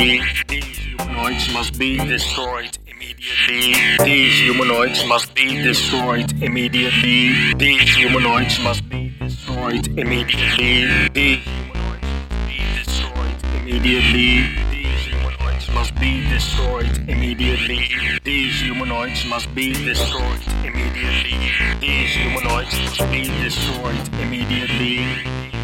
immediately. These humanoids must be destroyed immediately. These humanoids must be destroyed immediately. These humanoids must be destroyed immediately. These humanoids must be destroyed immediately. These humanoids must be destroyed immediately. These humanoids must be destroyed immediately. These humanoids must be destroyed immediately.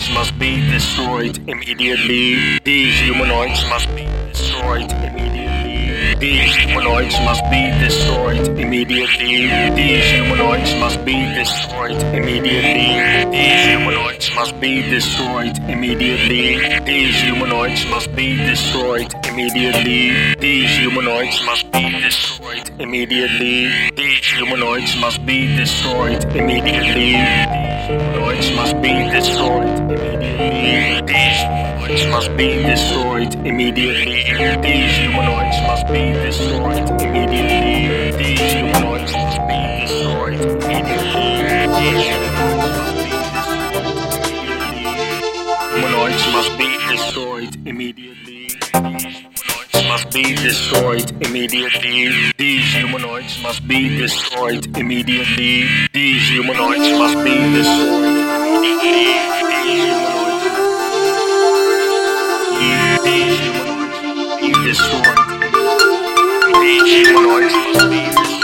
Humanoids must be destroyed immediately. These humanoids must be destroyed immediately. These humanoids must be destroyed immediately. These humanoids must be destroyed immediately. These humanoids must be destroyed immediately. These humanoids must be destroyed immediately. These humanoids must be destroyed immediately. These humanoids must be destroyed immediately. These humanoids must be destroyed immediately. These humanoids must be destroyed immediately. These humanoids must be destroyed immediately. These humanoids must be destroyed immediately. Humanoids must be destroyed immediately. These humanoids must be destroyed immediately. These humanoids must be destroyed immediately. These humanoids must be destroyed. These humanoids must be destroyed. Destroyed.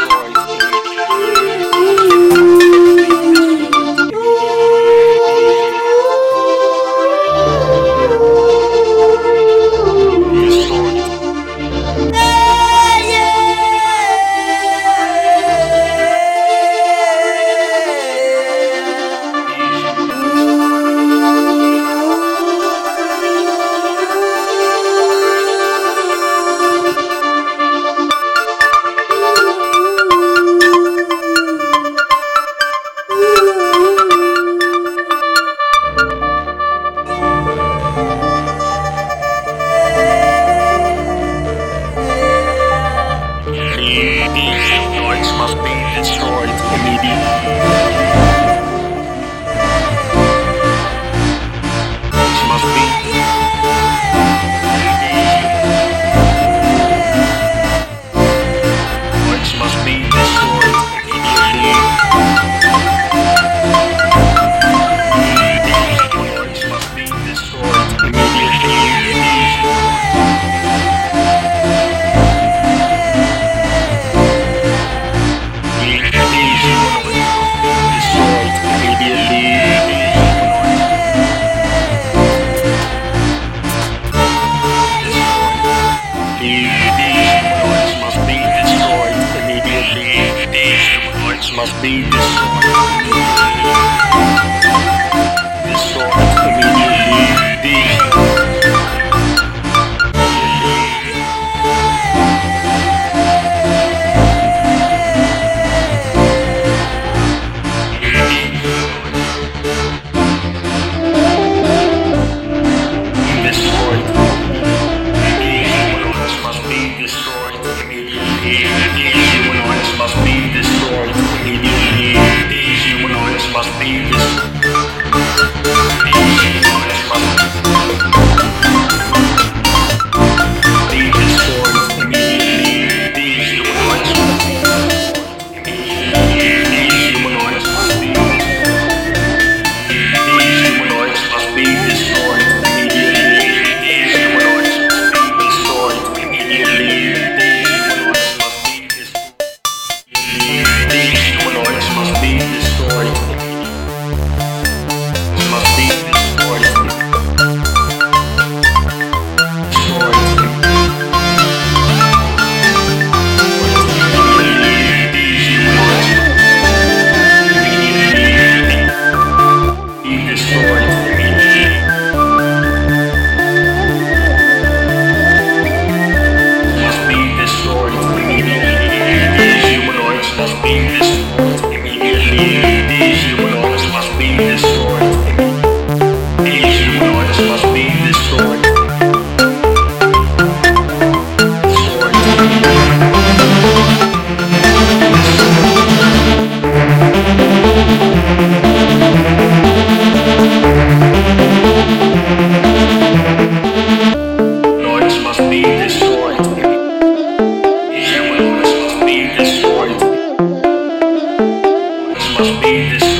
in this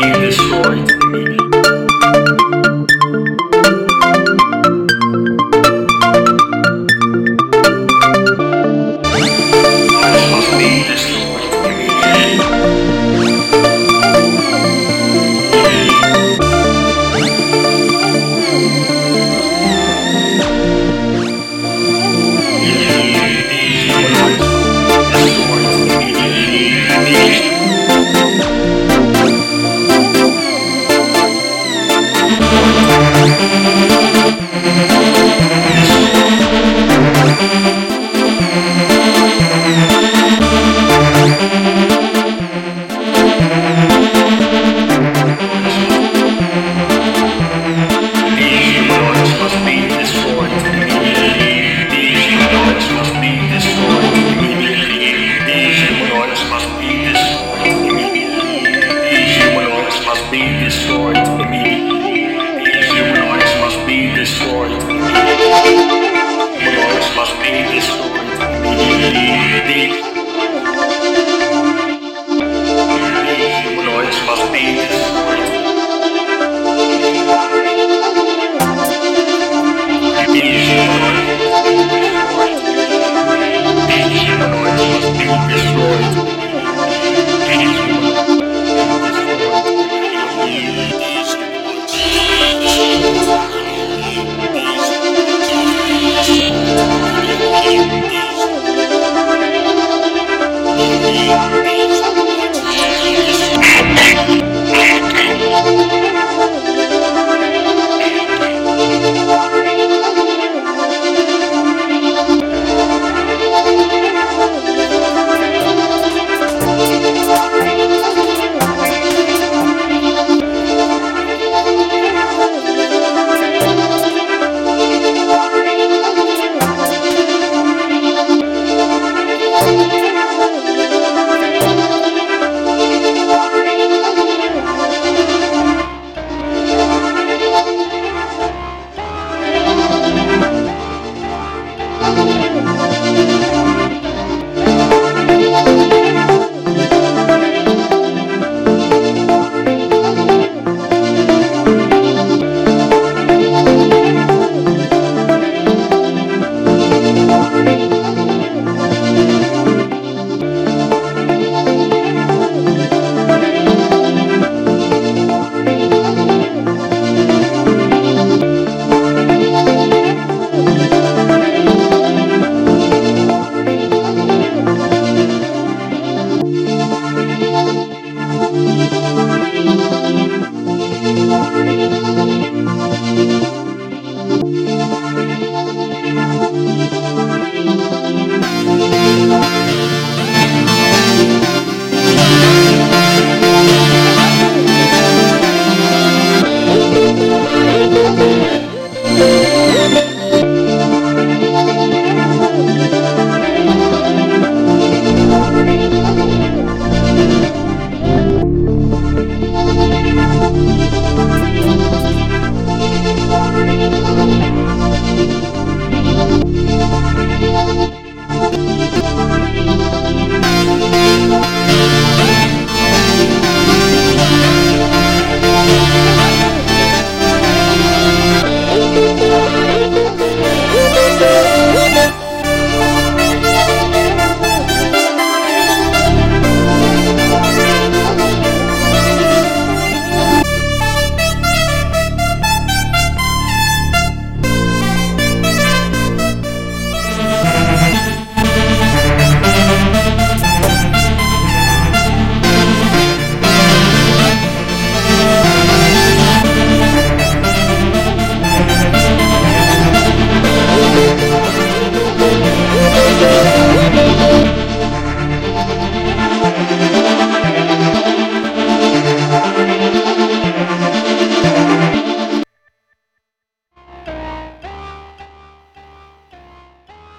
gave this story to the media. be destroyed immediately. Humanoids must be destroyed immediately. Humanoids must be destroyed immediately.